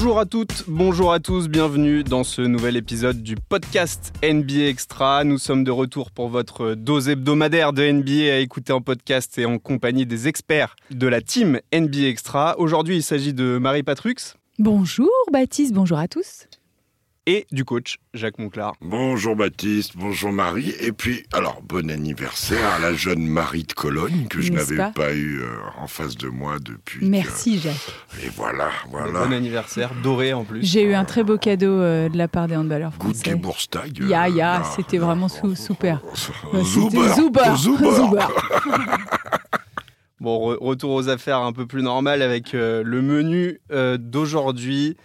Bonjour à toutes, bonjour à tous, bienvenue dans ce nouvel épisode du podcast NBA Extra. Nous sommes de retour pour votre dose hebdomadaire de NBA à écouter en podcast et en compagnie des experts de la team NBA Extra. Aujourd'hui, il s'agit de Marie Patrux. Bonjour Baptiste, bonjour à tous et du coach Jacques Monclar. Bonjour Baptiste, bonjour Marie, et puis alors bon anniversaire à la jeune Marie de Cologne que je n'avais pas, eu euh, en face de moi depuis. Merci Jacques. Et voilà, voilà. Bon anniversaire, doré en plus. J'ai eu un très beau cadeau euh, de la part des handballeurs français. Good Geburtstag. Ya ya, c'était vraiment super. Zuber. Zuber. Bon, retour aux affaires un peu plus normales avec euh, le menu d'aujourd'hui.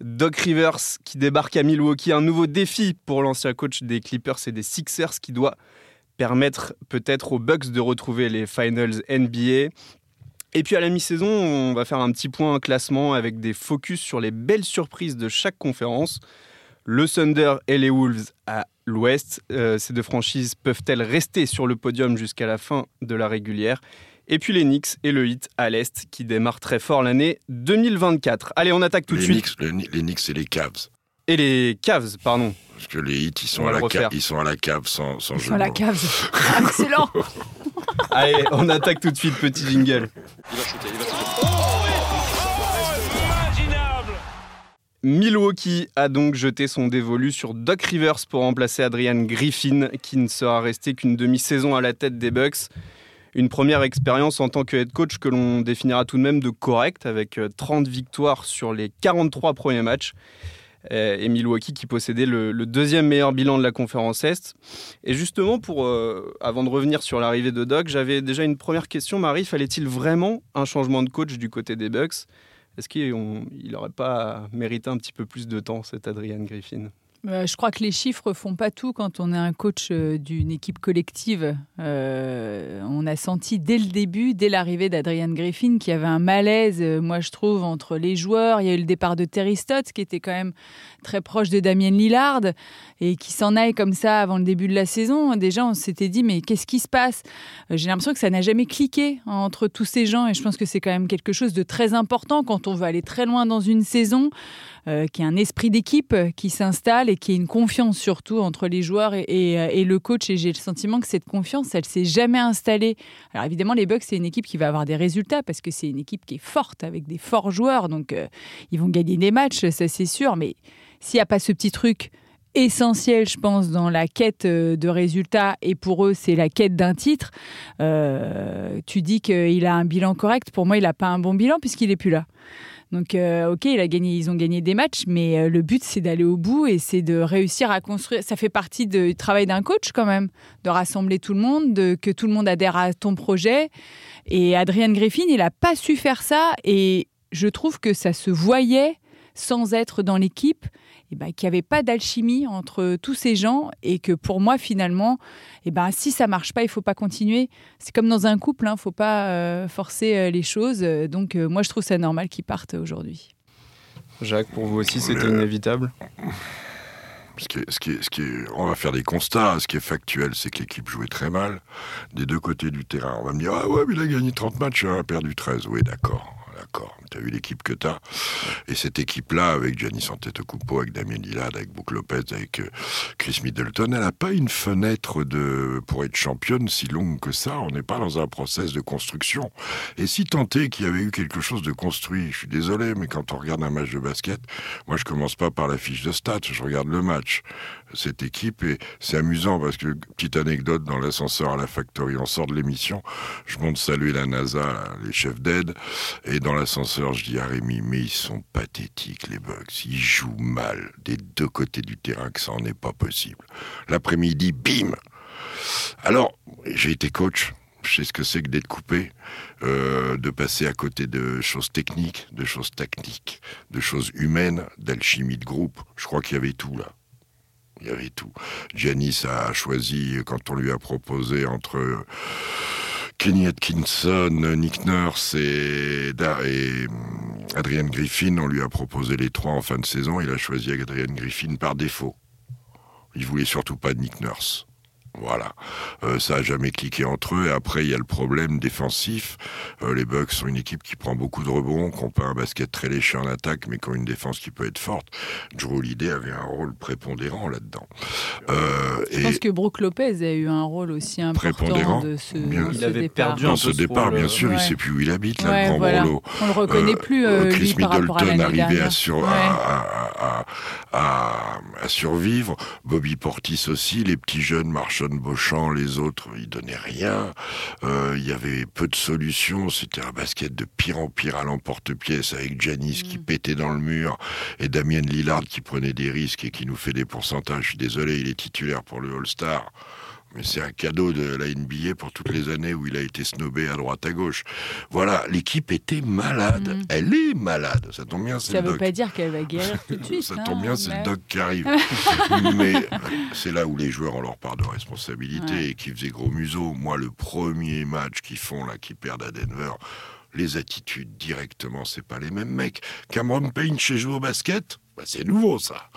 Doc Rivers qui débarque à Milwaukee, un nouveau défi pour l'ancien coach des Clippers et des Sixers qui doit permettre peut-être aux Bucks de retrouver les finals NBA. Et puis à la mi-saison, on va faire un petit point classement avec des focus sur les belles surprises de chaque conférence. Le Thunder et les Wolves à l'ouest. Euh, ces deux franchises peuvent-elles rester sur le podium jusqu'à la fin de la régulière? Et puis les Knicks et le Heat à l'Est qui démarrent très fort l'année 2024. Allez, on attaque tout de suite. les Knicks et les Cavs. Et les Cavs, pardon. Parce que les Heat, ils sont, à la, cave, ils sont à la cave sans, sans ils Sont à la cave. Excellent. Allez, on attaque tout de suite, petit jingle. Il va shooter, il va Milwaukee a donc jeté son dévolu sur Doc Rivers pour remplacer Adrian Griffin, qui ne sera resté qu'une demi-saison à la tête des Bucks une première expérience en tant que head coach que l'on définira tout de même de correct, avec 30 euh, victoires sur les 43 premiers matchs. Euh, et Milwaukee qui possédait le, deuxième meilleur bilan de la conférence Est. Et justement, pour, euh, avant de revenir sur l'arrivée de Doc, j'avais déjà une première question. Marie, fallait-il vraiment un changement de coach du côté des Bucks? Est-ce qu'il n'aurait pas mérité un petit peu plus de temps, cet Adrian Griffin? Je crois que les chiffres font pas tout quand on est un coach euh, d'une équipe collective. Euh, on a senti dès le début, dès l'arrivée d'Adrian Griffin, qu'il y avait un malaise, moi je trouve, entre les joueurs. Il y a eu le départ de Terry Stotts, qui était quand même très proche de Damien Lillard, et qui s'en aille comme ça avant le début de la saison. Déjà, on s'était dit, mais qu'est-ce qui se passe? J'ai l'impression que ça n'a jamais cliqué entre tous ces gens, et je pense que c'est quand même quelque chose de très important quand on veut aller très loin dans une saison. Euh, qui est un esprit d'équipe qui s'installe et qui est une confiance surtout entre les joueurs et, et, le coach. Et j'ai le sentiment que cette confiance, elle s'est jamais installée. Alors évidemment, les Bucks, c'est une équipe qui va avoir des résultats parce que c'est une équipe qui est forte avec des forts joueurs. Donc euh, ils vont gagner des matchs, ça c'est sûr. Mais s'il n'y a pas ce petit truc essentiel, je pense, dans la quête euh, de résultats, et pour eux, c'est la quête d'un titre. tu dis qu'il a un bilan correct. Pour moi, il n'a pas un bon bilan puisqu'il n'est plus là. Donc, euh, ok, il a gagné, ils ont gagné des matchs, mais euh, le but, c'est d'aller au bout et c'est de réussir à construire. Ça fait partie du travail d'un coach, quand même, de rassembler tout le monde, de, que tout le monde adhère à ton projet. Et Adrian Griffin, il n'a pas su faire ça et je trouve que ça se voyait sans être dans l'équipe eh ben, qu'il n'y avait pas d'alchimie entre tous ces gens et que pour moi, finalement, eh ben, si ça marche pas, il faut pas continuer. C'est comme dans un couple, il hein, ne faut pas euh, forcer euh, les choses. Donc, euh, moi, je trouve ça normal qu'ils partent aujourd'hui. Jacques, pour vous aussi, c'était inévitable? Ce qui, ce, qui ce qui on va faire des constats. Ce qui est factuel, c'est que l'équipe jouait très mal des deux côtés du terrain. On va me dire Ah ouais, mais il a gagné 30 matchs, il a perdu 13. Oui, d'accord d'accord. Tu as vu l'équipe que tu as. Et cette équipe-là, avec Giannis Antetokounmpo, avec Damien Lillard, avec Brook Lopez, avec euh, Chris Middleton, elle n'a pas une fenêtre de, pour être championne si longue que ça. On n'est pas dans un process de construction. Et si est qu'il y avait eu quelque chose de construit, je suis désolé, mais quand on regarde un match de basket, moi je commence pas par la fiche de stats, je regarde le match. Cette équipe, et c'est amusant parce que, petite anecdote, dans l'ascenseur à la Factory, on sort de l'émission, je monte saluer la NASA, les chefs d'aide, et dans l'ascenseur, je dis à Rémi, mais ils sont pathétiques, les Bucks. Ils jouent mal des deux côtés du terrain, que ça n'en est pas possible. L'après-midi, bim Alors, j'ai été coach. Je sais ce que c'est que d'être coupé, euh, de passer à côté de choses techniques, de choses tactiques, de choses humaines, d'alchimie de groupe. Je crois qu'il y avait tout là. Il y avait tout. Janice a choisi, quand on lui a proposé entre Kenny Atkinson, Nick Nurse et, et hum, Adrian Griffin, on lui a proposé les trois en fin de saison. Il a choisi Adrian Griffin par défaut. Il voulait surtout pas Nick Nurse. Voilà. Euh, ça a jamais cliqué entre eux. Et après, il y a le problème défensif. Euh, les Bucks sont une équipe qui prend beaucoup de rebonds, qui n'a pas un basket très léché en attaque, mais qui ont une défense qui peut être forte. Drew Holiday avait un rôle prépondérant là-dedans. Euh, Je pense que Brooke Lopez a eu un rôle aussi important de ce, bien, il avait départ. perdu Dans ce départ, bien sûr, ouais. il sait plus où il habite, là, Ouais, le grand voilà. Brolo. On le reconnaît plus, euh, Chris lui, par rapport à Middleton dernière. à, sur- Ouais. à, à- à- à survivre. Bobby Portis aussi, les petits jeunes, Marchand Beauchamp, les autres, ils donnaient rien. Euh, Il y avait peu de solutions. C'était un basket de pire en pire à l'emporte-pièce avec Janis Mm. qui pétait dans le mur et Damien Lillard qui prenait des risques et qui nous fait des pourcentages. Je suis désolé, il est titulaire pour le All-Star. Mais c'est un cadeau de la NBA pour toutes les années où il a été snobé à droite à gauche. Voilà, l'équipe était malade. Mhm. Elle est malade. Ça tombe bien, c'est Ça le veut pas dire qu'elle va guérir tout de suite. Ça hein, tombe bien, c'est le doc qui arrive. Mais c'est là où les joueurs ont leur part de responsabilité Ouais. et qui faisaient gros museau. Moi, le premier match qu'ils font là, qui perdent à Denver, les attitudes directement, c'est pas les mêmes mecs. Cameron Payne chez joue au basket, bah, c'est nouveau ça.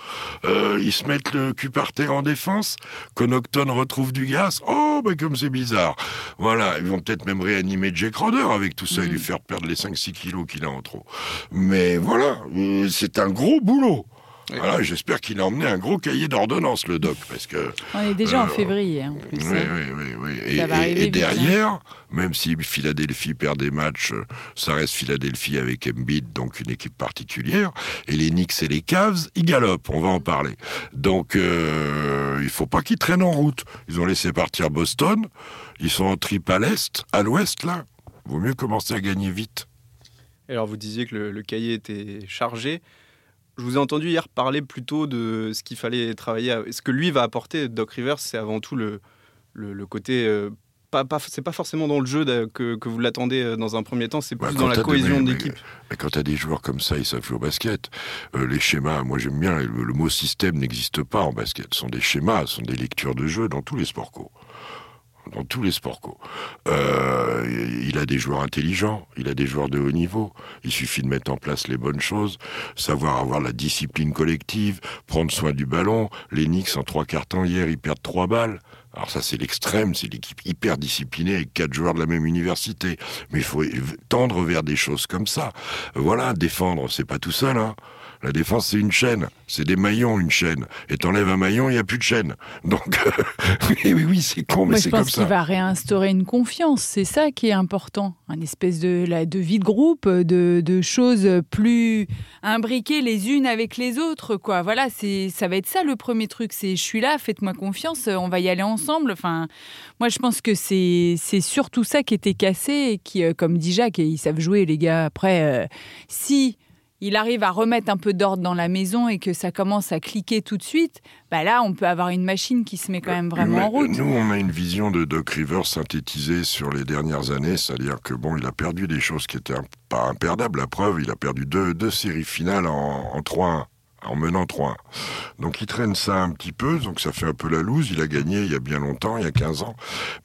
Euh, ils se mettent le cul par terre en défense. Connaughton retrouve du gaz. Oh, bah comme c'est bizarre. Voilà, ils vont peut-être même réanimer Jake Crowder avec tout ça et Mm. lui faire perdre les 5-6 kilos qu'il a en trop. Mais voilà, euh, c'est un gros boulot. Voilà, j'espère qu'il a emmené un gros cahier d'ordonnance, le doc, parce que On est déjà en Euh, février, hein, en plus. oui, hein. oui, oui, oui. Et, vite, derrière, même si Philadelphie perd des matchs, ça reste Philadelphie avec Embiid, donc une équipe particulière. Et les Knicks et les Cavs, ils galopent, on va en parler. Donc, euh, il faut pas qu'ils traînent en route. Ils ont laissé partir Boston, ils sont en trip à l'est, à l'ouest, là. Vaut mieux commencer à gagner vite. Alors, vous disiez que le, le cahier était chargé. Je vous ai entendu hier parler plutôt de ce qu'il fallait travailler. à- Ce que lui va apporter, Doc Rivers, c'est avant tout le, le, le côté. euh, pas, pas, c'est pas forcément dans le jeu que, que vous l'attendez euh, dans un premier temps, c'est plus dans la cohésion d'équipe. Quand tu as des joueurs comme ça, ils savent jouer au basket. Euh, les schémas, moi j'aime bien, le, le mot système n'existe pas en basket. Ce sont des schémas, ce sont des lectures de jeu dans tous les sports co. Dans tous les sports co. Euh, il a des joueurs intelligents, il a des joueurs de haut niveau. Il suffit de mettre en place les bonnes choses, savoir avoir la discipline collective, prendre soin du ballon. Les Knicks, en trois quarts temps hier, ils perdent trois balles. Alors ça, c'est l'extrême, c'est l'équipe hyper disciplinée avec quatre joueurs de la même université. Mais il faut tendre vers des choses comme ça. Voilà, défendre, c'est pas tout seul. Hein. La défense, c'est une chaîne. C'est des maillons, une chaîne. Et t'enlèves un maillon, il n'y a plus de chaîne. Donc, oui, oui, oui, c'est con, mais je c'est comme pense qu'il ça. va réinstaurer une confiance. C'est ça qui est important. Un espèce de, la- de vie de groupe, de, de choses plus imbriquées les unes avec les autres. Quoi. Voilà, c'est, ça va être ça le premier truc. C'est je suis là, faites-moi confiance, on va y aller ensemble. Enfin, moi, je pense que c'est, c'est surtout ça qui était cassé et qui, euh, comme dit Jacques, et ils savent jouer, les gars. Après, euh, si il arrive à remettre un peu d'ordre dans la maison et que ça commence à cliquer tout de suite, bah là, on peut avoir une machine qui se met quand même vraiment Mais, en route. Nous, on a une vision de Doc Rivers synthétisée sur les dernières années, c'est-à-dire que bon, il a perdu des choses qui étaient pas imperdables. La preuve, il a perdu deux, deux séries finales en, en 3-1, en menant 3-1. Donc il traîne ça un petit peu, donc ça fait un peu la loose. Il a gagné il y a bien longtemps, il y a 15 ans.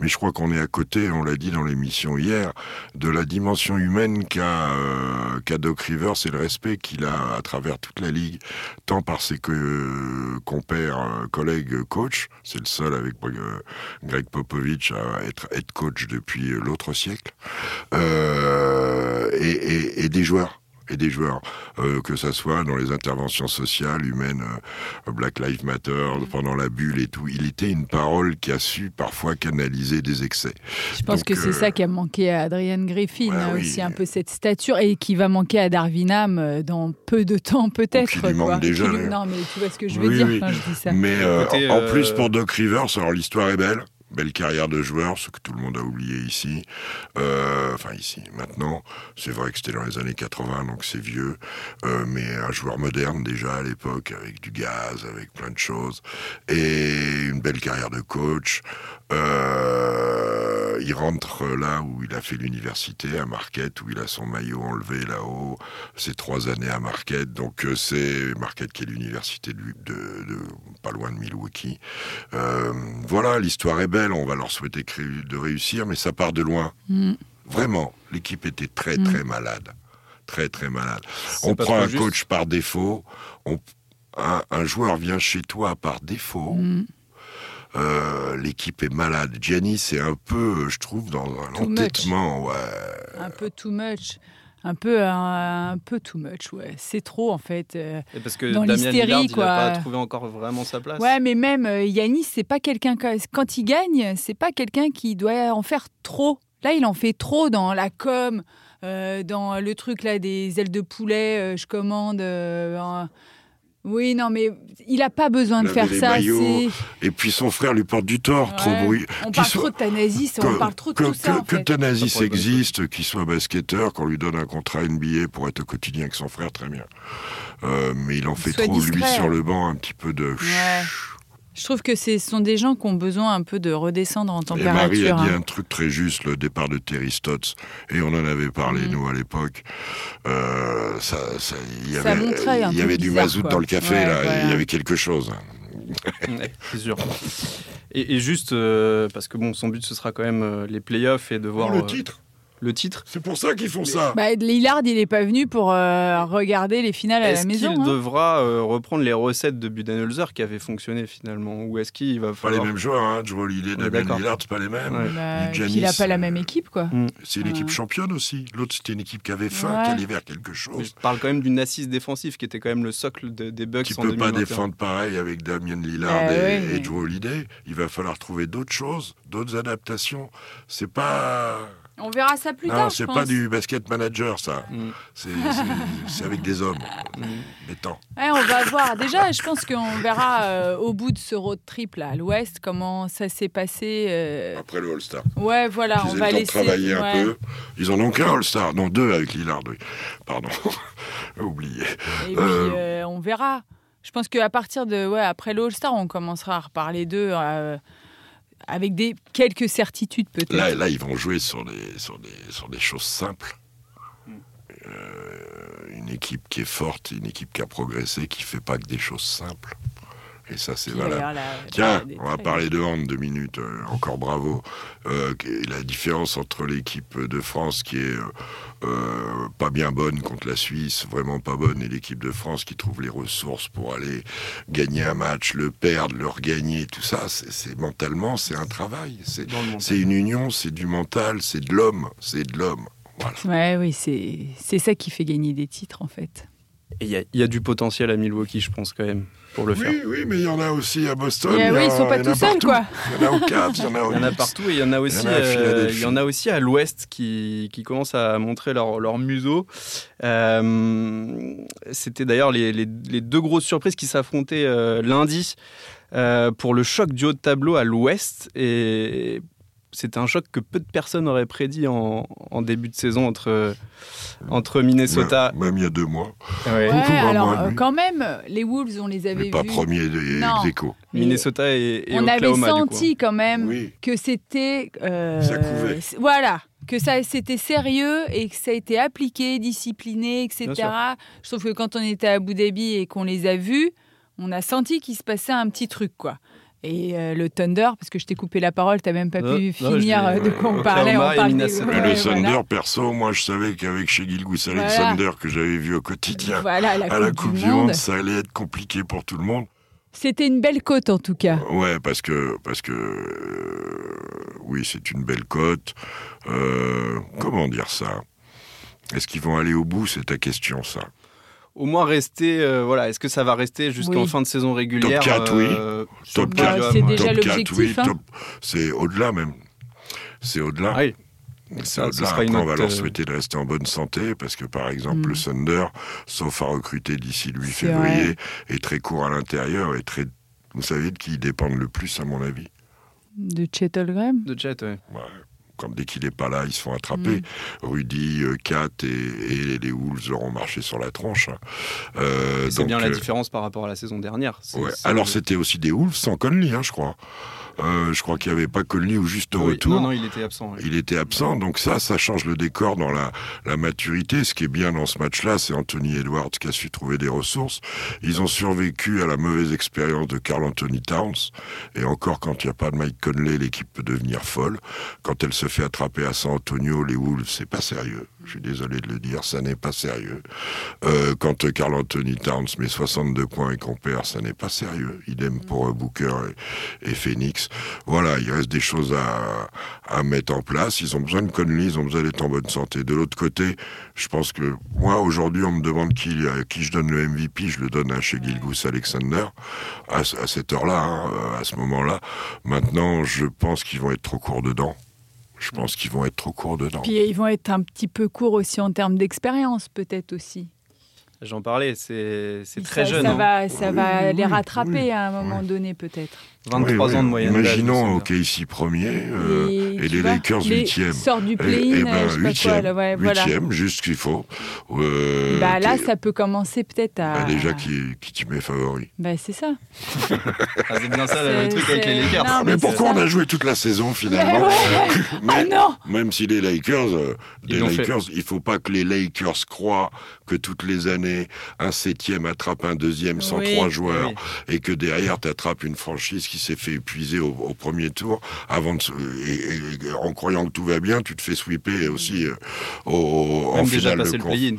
Mais je crois qu'on est à côté, on l'a dit dans l'émission hier, de la dimension humaine qu'a euh, Doc Rivers et le respect qu'il a à travers toute la ligue, tant par ses que- compères, euh, collègues, coachs. C'est le seul avec euh, Greg Popovich à être head coach depuis euh, l'autre siècle. Euh, et des joueurs et des joueurs, euh, que ça soit dans les interventions sociales, humaines, euh, Black Lives Matter, pendant la bulle et tout. Il était une parole qui a su parfois canaliser des excès. Je pense Donc, que c'est euh, ça qui a manqué à Adrian Griffin, ouais, hein, oui. aussi un peu cette stature, et qui va manquer à Darwinham euh, dans peu de temps peut-être. Déjà, lui-. Non, mais tu vois ce que je veux Oui, dire oui. quand je dis ça. Mais euh, Côté, en, en plus pour Doc Rivers, alors l'histoire est belle. Belle carrière de joueur, ce que tout le monde a oublié ici. Euh, enfin ici, maintenant. C'est vrai que c'était dans les années 80, donc c'est vieux. Euh, mais un joueur moderne déjà à l'époque, avec du gaz, avec plein de choses. Et une belle carrière de coach. Euh, il rentre là où il a fait l'université, à Marquette, où il a son maillot enlevé là-haut. C'est trois années à Marquette. Donc euh, c'est Marquette qui est l'université de, de- de- pas loin de Milwaukee. Euh, voilà, l'histoire est belle. On va leur souhaiter de réussir, mais ça part de loin. Mm. Vraiment, l'équipe était très Mm. très malade, très très malade. On prend un juste. coach par défaut. On, un, un joueur vient chez toi par défaut. Mm. Euh, L'équipe est malade. Gianni, c'est un peu, je trouve, dans un Too much. entêtement. Ouais. Un peu too much. Un peu, un, un peu too much, ouais. C'est trop, en fait. euh. Et parce que Dans Damien l'hystérie, Lillard, il n'a pas trouvé encore vraiment sa place. Ouais, mais même euh, Yanis, c'est pas quelqu'un quand, il gagne, c'est pas quelqu'un qui doit en faire trop. Là, il en fait trop dans la com, euh, dans le truc là des ailes de poulet. euh, je commande. euh, Oui, non, mais il a pas besoin de faire ça. maillots, Et puis son frère lui porte du tort, trop bruit. On Qu'il parle soit- trop de Thanasis, on parle trop de que, tout ça. que- en fait. Thanasis existe, qu'il soit basketteur, qu'on lui donne un contrat NBA pour être au quotidien avec son frère, très bien. Euh, mais il en fait Soit trop, lui, sur le banc, un petit peu de... Ouais. Je trouve que ce sont des gens qui ont besoin un peu de redescendre en Et Marie a température. dit hein. un truc très juste, le départ de Terry Stotts, et on en avait parlé, Mm. nous, à l'époque. Euh, ça, y Ça avait, montrait un il y avait du mazout quoi. dans le café, Ouais, là, il y avait quelque chose. C'est sûr. Et, et juste, euh, parce que bon, son but, ce sera quand même euh, les playoffs et de voir le euh, titre, le titre. c'est pour ça qu'ils font ça. Bah, Lillard, il est pas venu pour euh, regarder les finales à la Est-ce maison. qu'il hein. devra euh, reprendre les recettes de Budenholzer qui avaient fonctionné finalement? Ou est-ce qu'il va Pas les falloir... mêmes joueurs, hein. Joe Holiday, est Damien. Lillard, pas les mêmes. Ouais. Bah, Giannis. il n'a pas la même équipe, quoi. C'est une équipe Ouais. championne aussi. L'autre, c'était une équipe qui avait faim, Ouais. qui allait vers quelque Mais chose. Je parle quand même d'une assise défensive qui était quand même le socle de- des Bucks Qui en peut pas 2021. défendre pareil avec Damien Lillard Bah et, et mais- Joe Holiday. Il va falloir trouver d'autres choses, d'autres adaptations. C'est pas. On verra ça plus non, tard. je c'est pas du basket manager, ça. Mm. C'est c'est- c'est avec des hommes. Mm. Mettants. Ouais, on va voir. Déjà, je pense qu'on verra euh, au bout de ce road trip là, à l'ouest, comment ça s'est passé. euh. Après le All-Star. Ouais, voilà, on Ils va le temps laisser. travailler un ouais. peu. Ils en ont qu'un All-Star. Non, deux avec Lillard, oui. Pardon. Oublié. Et puis, Euh. euh, on verra. Je pense qu'à partir de. Ouais, après le All-Star, on commencera à reparler d'eux euh, avec des, quelques certitudes peut-être. Là, ils vont jouer sur des, choses simples. Euh, une équipe qui est forte, une équipe qui a progressé, qui fait pas que des choses simples. Et ça, c'est valable. Tiens, on va parler de hand deux minutes. euh, encore bravo. Euh, la différence entre l'équipe de France qui est euh, pas bien bonne contre la Suisse, vraiment pas bonne, et l'équipe de France qui trouve les ressources pour aller gagner un match, le perdre, le regagner, tout ça, c'est mentalement, c'est un travail. C'est une union, c'est du mental, c'est de l'homme, c'est de l'homme. Voilà. Ouais, oui, c'est c'est ça qui fait gagner des titres en fait. Y, il y a du potentiel à Milwaukee, je pense quand même, pour le faire. Oui, oui, mais il y en a aussi à Boston. Et il y oui, en- ils sont pas il tout seuls, partout. quoi. Il y en a au Cavs, il y en a au Il y en a partout et il y en a aussi, Il y en a à euh, il y en a aussi à l'ouest qui, qui commencent à montrer leur, leur museau. Euh, C'était d'ailleurs les, les- les deux grosses surprises qui s'affrontaient euh, lundi euh, pour le choc du haut de tableau à l'ouest. Et c'était un choc que peu de personnes auraient prédit en, en début de saison entre, entre Minnesota. Même, même il y a deux mois. Ouais. Ouais, un alors mois et euh, quand même, les Wolves, on les avait Mais pas vus. premier des Non. Minnesota et, et on avait Oklahoma, coup. hein. senti quand même Oui. que c'était. euh, Ça couvait. c- Voilà. Que ça, c'était sérieux et que ça a été appliqué, discipliné, etc. Je trouve que quand on était à Abu Dhabi et qu'on les a vus, on a senti qu'il se passait un petit truc, quoi. Et euh, le Thunder, parce que je t'ai coupé la parole, t'as même pas Non, pu non, finir euh, de quoi on parlait. On des-. Mais ouais, le Thunder, voilà. perso, moi je savais qu'avec chez Gilgus Voilà. Alexander, que j'avais vu au quotidien, Voilà, la à la Coupe, du Monde. ça allait être compliqué pour tout le monde. C'était une belle côte en tout cas. Ouais, parce que, parce que euh, oui, c'est une belle cote. Euh, comment dire ça? Est-ce qu'ils vont aller au bout? C'est ta question, ça. Au moins rester, euh, voilà, est-ce que ça va rester jusqu'en Oui. fin de saison régulière quatre, oui. euh, Top le Bah, podium, c'est ouais. déjà Top l'objectif, 4, oui, hein. top- C'est au-delà même. C'est au-delà. Ah oui. C'est Ça, ce au-delà. Après, on va leur euh, souhaiter de rester en bonne santé parce que, par exemple, Mm. le Thunder, sauf à recruter d'ici le 8 C'est février, est très court à l'intérieur et très. Vous savez de qui ils dépendent le plus, à mon avis De Chet. De ouais. Ouais. Quand dès qu'il n'est pas là, ils se font attraper. Rudy, euh, Kat et, et les Wolves auront marché sur la tronche. Euh, C'est donc, bien la euh, différence par rapport à la saison dernière. Ouais. Alors c'était aussi des Wolves sans Conley, hein, je crois. Euh, je crois qu'il n'y avait pas Conley au juste Oui, retour. Non, non, il était absent. Il était absent, donc ça, ça change le décor dans la, la maturité. Ce qui est bien dans ce match-là, c'est Anthony Edwards qui a su trouver des ressources. Ils ont survécu à la mauvaise expérience de Carl Anthony Towns. Et encore, quand il n'y a pas de Mike Conley, l'équipe peut devenir folle. Quand elle se fait attraper à San Antonio, les Wolves, c'est pas sérieux. Je suis désolé de le dire, ça n'est pas sérieux. Euh, quand Carl Anthony Towns met 62 points et qu'on perd, ça n'est pas sérieux. Idem pour euh, Booker et, et, Phoenix. Voilà, il reste des choses à, mettre en place. Ils ont besoin de Conley, ils ont besoin d'être en bonne santé. De l'autre côté, je pense que moi, aujourd'hui, on me demande qui, à qui je donne le MVP. Je le donne à chez Gilgus Alexander à, cette heure-là, hein, à ce moment-là. Maintenant, je pense qu'ils vont être trop courts dedans. Je pense qu'ils vont être trop courts dedans. Puis ils vont être un petit peu courts aussi en termes d'expérience, peut-être aussi. J'en parlais, c'est très ça, jeune. Ça hein. va, ça Oui, va oui, les rattraper oui. à un moment donné, peut-être. 23 Oui, oui. ans de moyenne. Imaginons. OKC premier euh, et, les vois, Lakers huitième. sortent du Et, play-in, et ben, euh, quoi. huitième, ouais, voilà. juste ce qu'il faut. Euh, Bah, là, ça peut commencer peut-être à. bah, déjà qui, qui tu mets favori. Bah, c'est ça. Ah, c'est bien ça le truc avec les Lakers. non, mais, mais pourquoi on a joué toute la saison finalement Ah Mais- non Même si les Lakers, les. Lakers, il faut pas que les Lakers croient que toutes les années un septième attrape un deuxième sans Oui. trois joueurs Oui. et que derrière tu attrapes une franchise qui s'est fait épuiser au, au premier tour avant de se- et, et- en croyant que tout va bien, tu te fais sweeper aussi euh, au, en finale passé de le.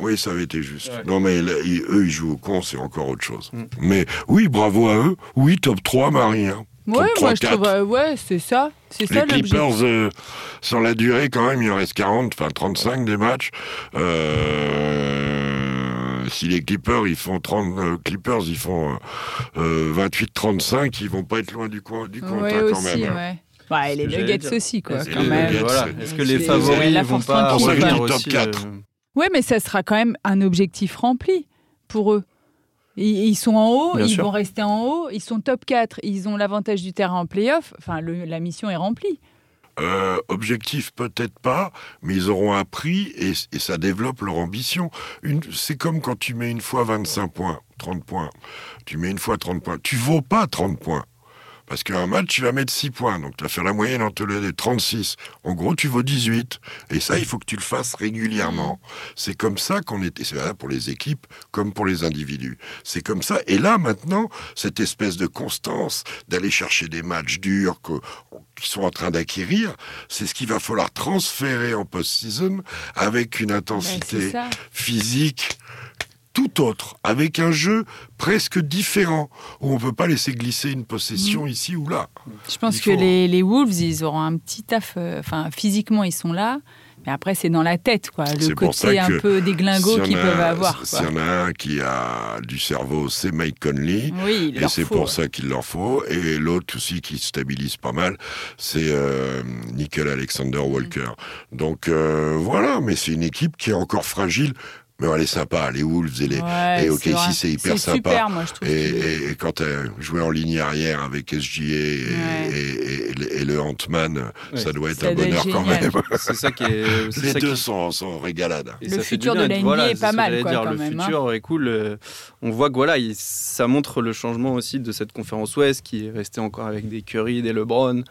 Oui, ça avait été juste. Ouais. Non, mais là, ils- eux, ils jouent au con, c'est encore autre chose. Mm. Mais oui, bravo à eux. Oui, top 3, Marie. hein. Top Ouais, 3, moi, je 4. trouve. euh, ouais, c'est ça. C'est ça Les l'objectif. Clippers, euh, sur la durée, quand même, il en reste 40, enfin 35 des matchs. Euh, si les Clippers, ils font 30, euh, Clippers, ils font euh, 28-35, ils vont pas être loin du coin, du compte, Ouais, hein, quand aussi, même. ouais. Ouais, et les Nuggets aussi, quoi, Et quand même. Voilà. Est-ce que les favoris la vont pas revenir top aussi 4. euh, Ouais, mais ça sera quand même un objectif rempli pour eux. Ils, ils sont en haut, Bien ils sûr. vont rester en haut, ils sont top 4, ils ont l'avantage du terrain en playoff. Enfin, le- la mission est remplie. Euh, objectif peut-être pas, mais ils auront appris et, ça développe leur ambition. C'est comme quand tu mets une fois 25 points, 30 points. Tu mets une fois 30 points. Tu vaux pas 30 points. Parce qu'un match, tu vas mettre 6 points. Donc, tu vas faire la moyenne entre les 36. En gros, tu vaux 18. Et ça, il faut que tu le fasses régulièrement. C'est comme ça qu'on était. C'est valable pour les équipes comme pour les individus. C'est comme ça. Et là, maintenant, cette espèce de constance d'aller chercher des matchs durs que- qu'ils sont en train d'acquérir, c'est ce qu'il va falloir transférer en post-season avec une Ouais, intensité physique tout autre, avec un jeu presque différent, où on peut pas laisser glisser une possession Mm. ici ou là. Je pense que les, les Wolves, ils auront un petit taf. euh, Enfin, physiquement, ils sont là. Mais après, c'est dans la tête, quoi. Le côté un peu y en qu'ils a- peuvent avoir. S'il y en a un qui a du cerveau, c'est Mike Conley. Oui, il Et c'est pour ça qu'il leur faut. Et l'autre aussi qui stabilise pas mal, c'est euh, Nickel Alexander Walker. Donc euh, voilà, mais c'est une équipe qui est encore fragile. Mais elle est sympa, les Wolves et les, Ouais, et OKC, c'est hyper sympa. super, moi, je trouve. Et, et- et quand tu joué en ligne arrière avec SGA et, Ouais. et- et le- et le Ant-Man, Ouais. ça doit être Ça un doit être bonheur quand même. C'est ça qui est. c'est Les ça deux qui- sont, sont régalades. Et Le futur de la NBA Voilà, est pas mal, j'allais quoi, dire. quand le même, hein. futur est cool. euh, On voit que voilà, il- ça montre le changement aussi de cette conférence Ouest qui est restée encore avec des Curry, des LeBron.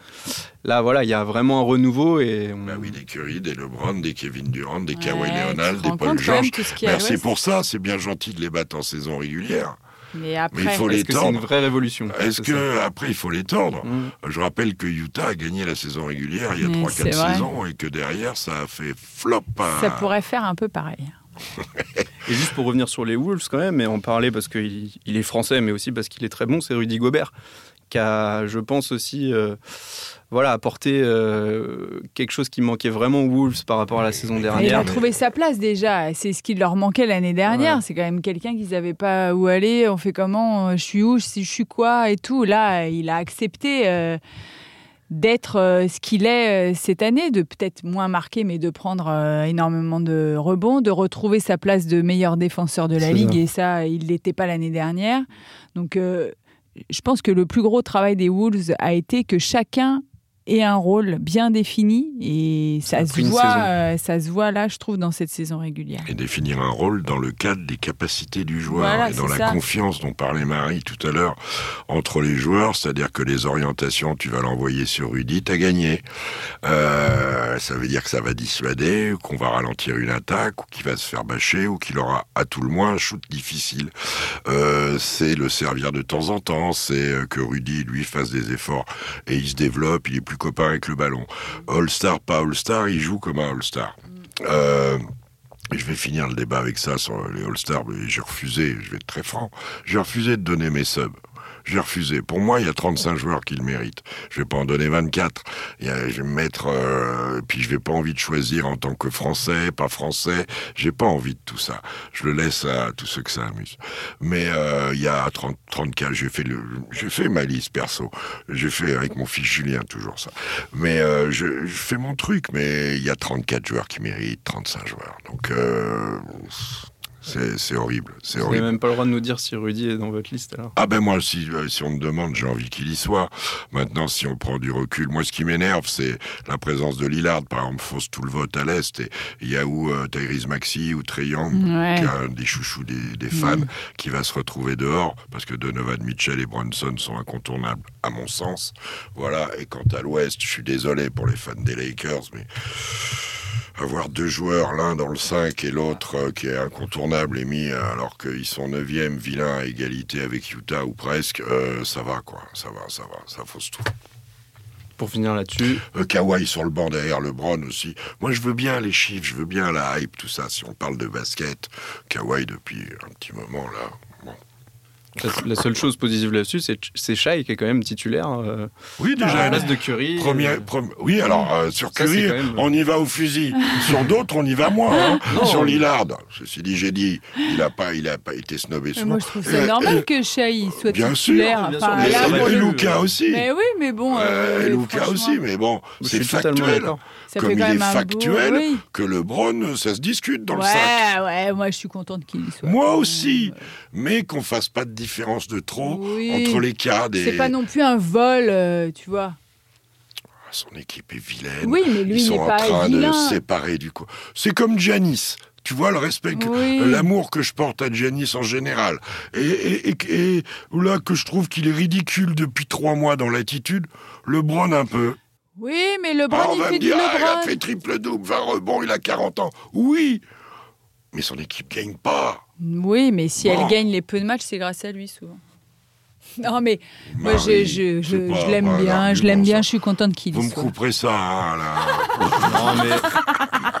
Là, voilà, il y a vraiment un renouveau et on- Bah oui, des Curry, des LeBron, des Kevin Durant, des Ouais, Kawhi Leonard, des Paul George. Merci l'Ouest pour ça, c'est bien gentil de les battre en saison régulière. Mais après, Mais il faut les Est-ce que c'est une vraie révolution Est-ce que après il faut les tordre ça. Mm. Je rappelle que Utah a gagné la saison régulière il y a Mais 3-4 c'est vrai. saisons et que derrière ça a fait flop. à- ça pourrait faire un peu pareil. Et juste pour revenir sur les Wolves quand même, et en parler parce qu'il il est français, mais aussi parce qu'il est très bon, c'est Rudy Gobert, qui a, je pense aussi, euh, voilà, apporté euh, quelque chose qui manquait vraiment aux Wolves par rapport à la saison Et il dernière. a trouvé sa place déjà. C'est ce qui leur manquait l'année dernière. Ouais. C'est quand même quelqu'un qu'ils n'avaient pas où aller. On fait comment euh, Je suis où Je suis quoi Et tout. Là, il a accepté euh, d'être ce qu'il est cette année, de peut-être moins marqué, mais de prendre énormément de rebonds, de retrouver sa place de meilleur défenseur de la ligue. ça. Et ça, il l'était pas l'année dernière. Donc, euh, je pense que le plus gros travail des Wolves a été que chacun ait un rôle bien défini et ça se voit, euh, ça se voit là, je trouve, dans cette saison régulière. Et définir un rôle dans le cadre des capacités du joueur Voilà, et dans la ça. confiance dont parlait Marie tout à l'heure entre les joueurs, c'est-à-dire que les orientations, tu vas l'envoyer sur Rudy, t'as gagné. Euh, ça veut dire que ça va dissuader, qu'on va ralentir une attaque, ou qu'il va se faire bâcher, ou qu'il aura à tout le moins un shoot difficile. Euh, c'est le servir de temps en temps, c'est que Rudy lui fasse des efforts et il se développe, il est plus copain avec le ballon. All-Star, pas All-Star, il joue comme un All-Star. Euh, je vais finir le débat avec ça sur les All-Stars, mais j'ai refusé, je vais être très franc, j'ai refusé de donner mes subs. J'ai refusé. Pour moi, il y a 35 joueurs qui le méritent. Je vais pas en donner 24. Il y a- je vais me mettre, euh, puis je vais pas envie de choisir en tant que français, pas français. J'ai pas envie de tout ça. Je le laisse à tous ceux que ça amuse. Mais euh, il y a 30, 34, j'ai fait j'ai fait ma liste perso. J'ai fait avec mon fils Julien toujours ça. Mais euh, je, je fais mon truc. Mais il y a 34 joueurs qui méritent, 35 joueurs. Donc euh, c'est horrible. Vous horrible. n'avez même pas le droit de nous dire si Rudy est dans votre liste alors. Ah ben moi, si, euh, si on me demande, j'ai envie qu'il y soit. Maintenant, si on prend du recul, moi, ce qui m'énerve, c'est la présence de Lillard, par exemple, fausse tout le vote à l'Est. Et il y a où euh, Tyrese Maxey ou Trey Young, Ouais. qui est un des chouchous des, des fans, qui va se retrouver dehors, parce que Donovan Mitchell et Brunson sont incontournables, à mon sens. Voilà, et quant à l'Ouest, je suis désolé pour les fans des Lakers, mais avoir deux joueurs, l'un dans le 5 et l'autre euh, qui est incontournable et mis euh, alors qu'ils sont 9e, vilain à égalité avec Utah ou presque, euh, ça va quoi, ça va, ça va, ça fausse tout. Pour finir là-dessus, Euh, Kawhi sur le banc derrière LeBron aussi. Moi je veux bien les chiffres, je veux bien la hype, tout ça. Si on parle de basket, Kawhi depuis un petit moment là. La, seule chose positive là-dessus, c'est c'est Shai qui est quand même titulaire euh, Oui à déjà. la place de Curry. Premier, Euh, oui, alors euh, sur Ça, Curry, c'est même- on y va au fusil. sur d'autres, on y va moins. hein. Non. Sur Lillard, ceci dit, j'ai dit, il a pas, il a pas été snobé. Souvent. moi, je trouve ça Euh, normal euh, que Shai soit bien sûr, titulaire. bien sûr, mais et. Luca aussi. Mais oui, mais bon. Et Luca aussi, mais bon, c'est factuel. Comme il est un beau- factuel oui. que LeBron, ça se discute dans le ouais, sac. ouais, moi je suis contente qu'il y soit. Moi aussi, mais qu'on fasse pas de différence de trop Oui. entre les cas des. C'est pas non plus un vol, euh, tu vois. Son équipe est vilaine. Oui, mais lui, Ils il sont en train de se séparer du coup. C'est comme Giannis. Tu vois le respect, Oui. l'amour que je porte à Giannis en général, et, et, et- et là que je trouve qu'il est ridicule depuis trois mois dans l'attitude, LeBron un peu. Oui, mais LeBron, Ah, on il va fait me du dire, ah, il a fait triple double, 20 rebonds, il a 40 ans. Oui, mais son équipe gagne pas. Oui, mais si Bon. elle gagne les peu de matchs, c'est grâce à lui souvent. Non, mais moi, Marie, je, je, je, c'est pas- je l'aime bien, je l'aime bien, je suis contente qu'il Vous me soit. couperez ça, hein, là. Non, mais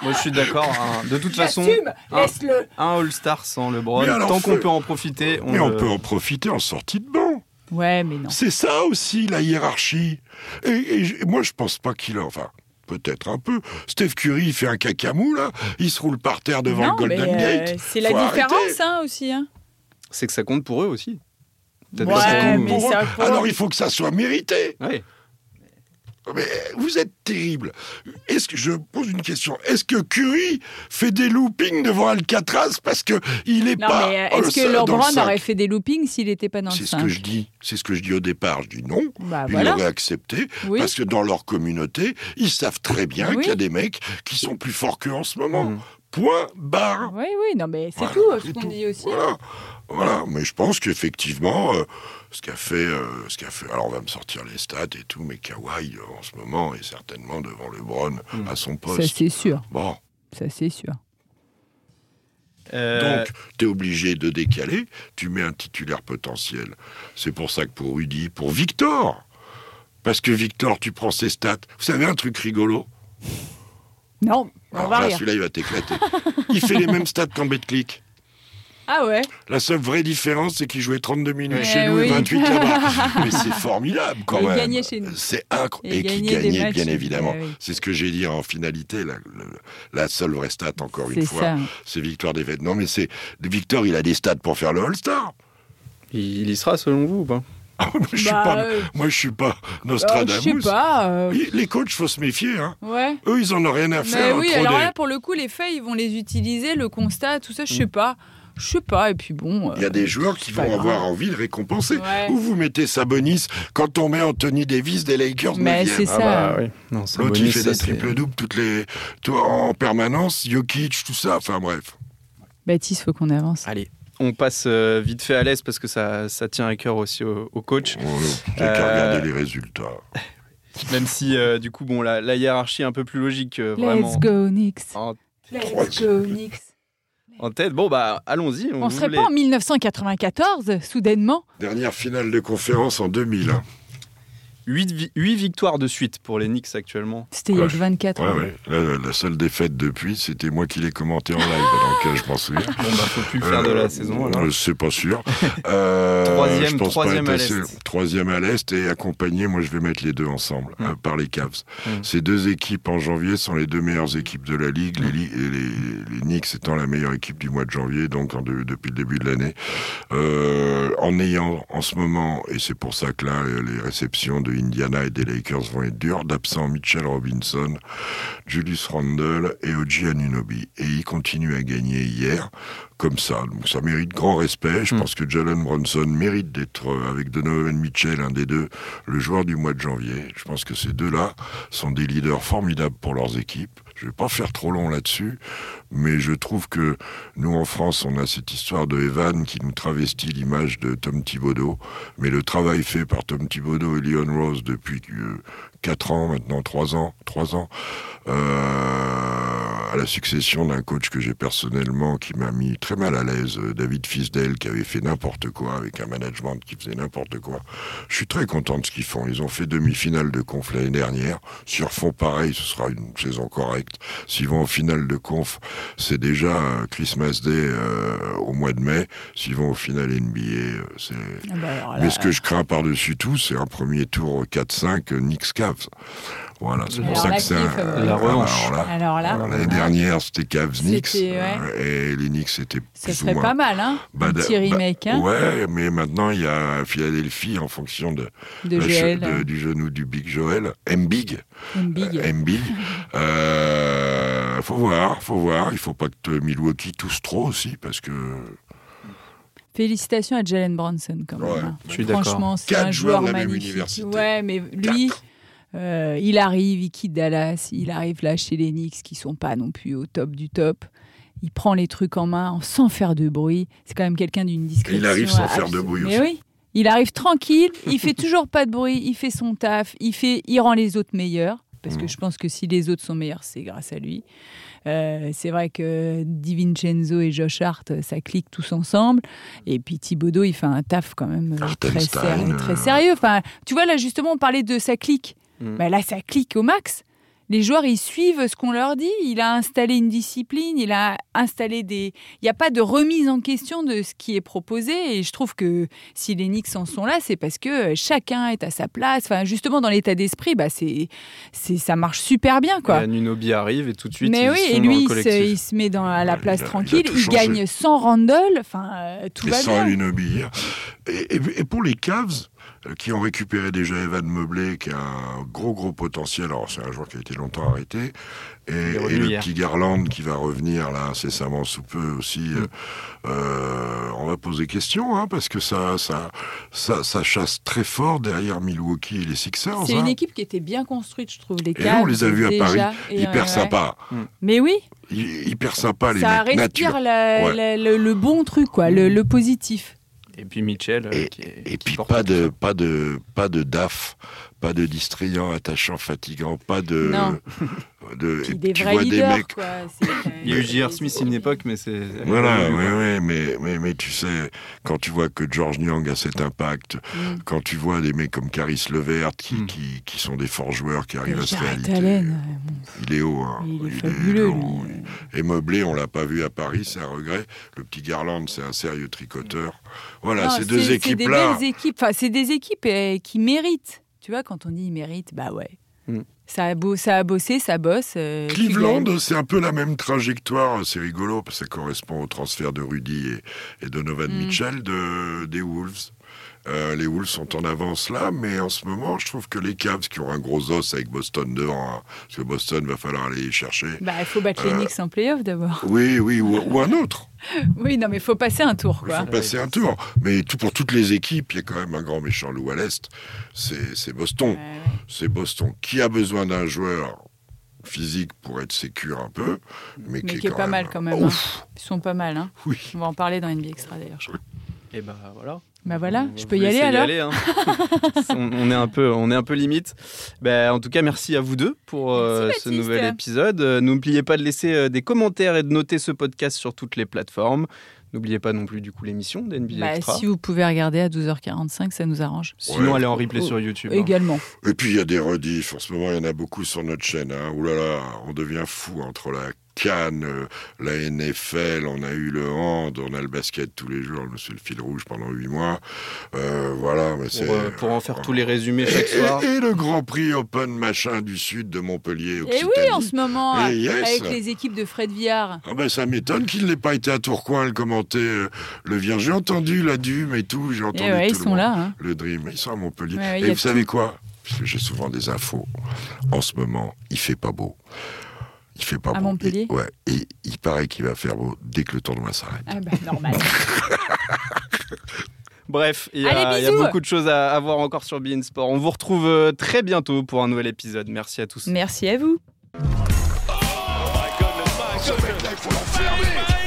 moi je suis d'accord. hein. De toute façon, un, laisse-le. un All-Star sans LeBron, Mais alors, tant qu'on peut en profiter, on, Mais on le- peut en profiter en sortie de banc. Ouais, mais non. C'est ça aussi, la hiérarchie. Et, moi, je pense pas qu'il a... Enfin, peut-être un peu. Steph Curry, il fait un cacamou, là. Il se roule par terre devant non, le Golden mais euh, Gate. c'est la différence hein, aussi. Hein. c'est que ça compte pour eux aussi. Ouais, Pour eux. Alors, il faut que ça soit mérité. Ouais. Mais vous êtes terrible. Est-ce que je pose une question Est-ce que Curry fait des loopings devant Alcatraz parce que il est Non, pas mais euh, dans le est-ce que sa- dans le LeBron sac aurait fait des loopings s'il n'était pas dans le C'est ce 5 que je dis. C'est ce que je dis au départ. Je dis non. Bah Ils voilà. l'auraient accepté Oui. parce que dans leur communauté, ils savent très bien Oui. qu'il y a des mecs qui sont plus forts qu'eux en ce moment. Mhm. Point barre. Oui, oui, non, mais c'est Voilà, tout ce qu'on dit aussi. Voilà. Voilà. Mais je pense qu'effectivement, euh, ce qu'a fait, euh, ce qu'a fait. Alors on va me sortir les stats et tout, mais Kawhi euh, en ce moment est certainement devant LeBron Mhm. à son Ça, poste. c'est sûr. Bon. Ça, c'est sûr. Euh, Donc, tu es obligé de décaler, tu mets un titulaire potentiel. C'est pour ça que pour Rudy, pour Victor, parce que Victor, tu prends ses stats. Vous savez un truc rigolo? Non, on Alors va là, rire. celui-là, il va t'éclater. il fait les mêmes stats qu'en BetClick. Ah ouais La seule vraie différence, c'est qu'il jouait 32 minutes Eh chez nous oui. et 28 là-bas. Mais c'est formidable quand Et il même. gagnait chez nous. C'est incroyable. Et Et, qui gagnait des gagnait, matchs. bien évidemment. Eh oui. C'est ce que j'ai dit en finalité. La, le- la seule vraie stat, encore une C'est fois, ça. c'est victoire des Non, mais c'est Victor, il a des stats pour faire le All-Star. il y sera selon vous ou pas? Je suis Bah, pas, euh, moi, je suis pas euh, Nostradamus. Je sais pas. euh, Oui, Les coachs, faut se méfier. Hein. Ouais. Eux, ils en ont rien à Mais faire. oui, trop alors des- là, pour le coup, les faits, ils vont les utiliser, le constat, tout ça, je sais pas. Je sais pas, et puis bon. euh, Il y a des joueurs qui vont grave. avoir envie de récompenser. Ouais. Ou vous mettez Sabonis quand on met Anthony Davis des Lakers. Mais 9e. c'est ça. bah oui. Non, c'est L'autre, il fait ça, des triple-doubles toutes les... en permanence. Jokic, tout ça. Enfin bref. Baptiste, faut qu'on avance. Allez, on passe euh, vite fait à l'aise parce que ça, ça tient à cœur aussi au, au coach. On n'a qu'à Euh, regarder les résultats. Même si, euh, du coup, bon, la, la hiérarchie est un peu plus logique, euh, vraiment. Let's go, Knicks. En, Let's go, Knicks. en tête. Bon, bah, allons-y. On serait pas en 1994, soudainement Dernière finale de conférence en 2000. Hein. 8, victoires de suite pour les Knicks actuellement. C'était il y a 24 ans. Ouais, ouais. La, seule défaite depuis, c'était moi qui l'ai commenté en live, donc je m'en souviens. Bon, bah, faut plus faire de la euh, saison alors. Euh, c'est pas sûr. Euh, troisième, troisième à l'Est. Troisième à l'Est et accompagné, moi je vais mettre les deux ensemble, mm. par les Cavs. Mm. Ces deux équipes en janvier sont les deux meilleures équipes de la Ligue, les, les, Knicks étant la meilleure équipe du mois de janvier, donc depuis le début de l'année. en ayant en ce moment, et c'est pour ça que là, les réceptions de Indiana et des Lakers vont être dures, d'absent Mitchell Robinson, Julius Randle et Oji Anunobi. Et ils continuent à gagner hier, comme ça. Donc ça mérite grand respect. Je hmm. pense que Jalen Bronson mérite d'être, euh, avec Donovan Mitchell, un des deux, le joueur du mois de janvier. Je pense que ces deux-là sont des leaders formidables pour leurs équipes. Je vais pas faire trop long là-dessus, mais je trouve que nous en France, on a cette histoire de Evan qui nous travestit l'image de Tom Thibodeau, mais le travail fait par Tom Thibodeau et Leon Rose depuis euh, 4 ans maintenant, 3 ans, 3 ans, euh, à la succession d'un coach que j'ai personnellement qui m'a mis très mal à l'aise, euh, David Fisdale, qui avait fait n'importe quoi avec un management qui faisait n'importe quoi. Je suis très content de ce qu'ils font. Ils ont fait demi-finale de conf l'année dernière. S'ils refont pareil, ce sera une saison correcte. S'ils vont en finale de conf, c'est déjà euh, Christmas Day au mois de mai. S'ils vont au final NBA, c'est... Ah bah Mais ce que je crains par-dessus tout, c'est un premier tour 4-5 Knicks voilà, c'est pour ça que c'est la revanche. Alors là, l'année dernière, c'était Cavs Knicks et les Knicks c'était Ça serait pas mal, hein bah, Un petit bah, remake, hein Ouais, mais maintenant il y a Philadelphie en fonction de, du genou du Big Joel, M Big, M Big. Euh, faut voir, faut voir. Il faut pas que Milwaukee tousse trop aussi parce que. Félicitations à Jalen Bronson quand même. Hein. Je suis d'accord. Franchement, c'est un joueur magnifique. Ouais, mais lui, euh, il arrive, il quitte Dallas, il arrive là chez les Knicks qui sont pas non plus au top du top. Il prend les trucs en main sans faire de bruit. C'est quand même quelqu'un d'une discrétion. il arrive sans faire de bruit aussi. oui, il arrive tranquille, il fait toujours pas de bruit, il fait son taf, il fait, il rend les autres meilleurs. Parce que mm. je pense que si les autres sont meilleurs, c'est grâce à lui. Euh, c'est vrai que Di Vincenzo et Josh Hart, ça clique tous ensemble. Et puis Thibodeau, il fait un taf quand même euh, très, très, sérieux. Enfin, tu vois, là, justement, on parlait de sa clique. Mm. Bah, là, ça clique au max. Les joueurs, ils suivent ce qu'on leur dit. Il a installé une discipline, il a installé des. Il n'y a pas de remise en question de ce qui est proposé. Et je trouve que si les Knicks en sont là, c'est parce que chacun est à sa place. Enfin, justement, dans l'état d'esprit, bah, c'est, c'est, ça marche super bien. Quoi. Et Nunobi arrive et tout de suite. Mais oui, et lui, il se, met dans, à la place tranquille. Il, gagne sans Randall. Enfin, euh, tout va sans bien. Et, et, pour les Cavs, euh, qui ont récupéré déjà Evan Meublé, qui a un gros gros potentiel. Alors c'est un joueur qui a été longtemps arrêté, et, le petit Garland qui va revenir là incessamment sous peu aussi. Mm. Euh, on va poser question, hein, parce que ça, ça, ça, ça, chasse très fort derrière Milwaukee et les Sixers. C'est une hein. équipe qui était bien construite, je trouve. Les et on les a vus à Paris, hyper sympa. Mm. Mais oui. Hyper sympa les ça mecs. respire le, bon truc, quoi, le positif. Et puis Mitchell. Euh, et, qui et puis pas de, pas, de, pas de DAF, pas de distrayant, attachant, fatigant, pas de. Non. de des tu vois des mecs. Il y a eu J.R. Smith une époque, mais c'est. Voilà, oui, oui, mais, mais, mais tu sais, quand tu vois que George Niang a cet impact, mm. quand tu vois des mecs comme Caris Levert qui, mm. qui, qui, sont des forts joueurs qui arrivent à se réaliser. Il est haut, hein. Il est fabuleux, Et Meublé, on l'a pas vu à Paris, c'est un regret. Le petit Garland, c'est un sérieux tricoteur. Voilà, ces deux équipes-là. C'est des équipes, enfin, c'est des équipes eh, qui méritent. Tu vois, quand on dit mérite, bah ouais. Mm. Ça a, beau, ça a bossé, ça bosse. Euh, Cleveland, c'est un peu la même trajectoire. C'est rigolo parce que ça correspond au transfert de Rudy et, et Donovan mm. Mitchell de, des Wolves. Euh, les Wolves sont en avance là, mais en ce moment, je trouve que les Cavs qui ont un gros os avec Boston devant, hein, parce que Boston va falloir aller chercher. Bah, il faut battre les euh, Knicks en playoff d'abord. Oui, oui, ou, un autre. oui, non, mais il faut passer un tour. Il faut passer un tour. Mais tout, pour toutes les équipes, il y a quand même un grand méchant loup à l'Est. C'est Boston. C'est Boston. Qui a besoin d'un joueur physique pour être sécure un peu, mais, qui, est, pas mal quand même. Hein. Ils sont pas mal. Hein. Oui. On va en parler dans NBA Extra d'ailleurs, je crois. Et ben voilà. Bah voilà, On je peux y aller alors aller, hein. on, on est un peu, on est un peu limite. Ben, en tout cas, merci à vous deux pour euh, ce Baptiste. nouvel épisode. Euh, N'oubliez pas de laisser euh, des commentaires et de noter ce podcast sur toutes les plateformes. N'oubliez pas non plus du coup l'émission d'NBA Bah, Extra. Si vous pouvez regarder à 12h45, ça nous arrange. Sinon, Ouais. elle est en replay Oh, sur YouTube. hein. Également. Et puis il y a des rediffs. En ce moment, il y en a beaucoup sur notre chaîne. Hein. Ouh là là, on devient fou entre la Cannes, euh, la NFL, on a eu le hand, on a le basket tous les jours. C'est le fil rouge pendant huit mois. Euh, voilà, mais c'est Pour, euh, pour en faire tous les résumés chaque soir. Et, et le Grand Prix Open machin du sud de Montpellier. Et Occitanie. oui, en ce moment, Eh yes. avec les équipes de Fred Villard. Ah ben ça m'étonne qu'il n'ait pas été à Tourcoing le commenter le vierge. J'ai entendu la Dume et tout, j'ai Et entendu Eh ouais, tout ils le sont monde. là. hein. Le Dream, ils sont à Montpellier. Ouais, et vous savez quoi? Parce que j'ai souvent des infos. En ce moment, il fait pas beau. Il fait pas À beau. Montpellier Et- Ouais, et il paraît qu'il va faire beau dès que le tournoi s'arrête. Ah bah normal. Bref, il y, a il y a bisous. beaucoup de choses à, à voir encore sur Bein Sport. On vous retrouve euh, très bientôt pour un nouvel épisode. Merci à tous. Merci à vous. L'enfermer